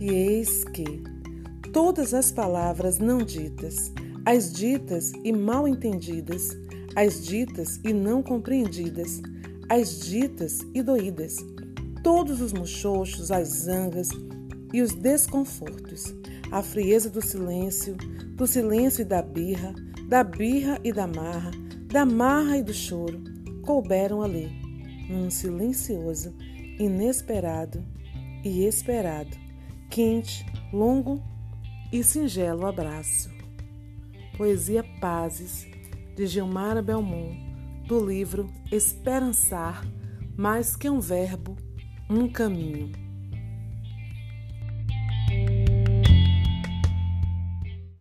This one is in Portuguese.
E eis que todas as palavras não ditas, as ditas e mal entendidas, as ditas e não compreendidas, as ditas e doídas, todos os muxoxos, as zangas e os desconfortos, a frieza do silêncio, do silêncio e da birra, da birra e da marra, da marra e do choro, couberam ali, num silencioso, inesperado e esperado, quente, longo e singelo abraço. Poesia Pazes, de Gilmara Belmont, do livro Esperançar, mais que um verbo, um caminho.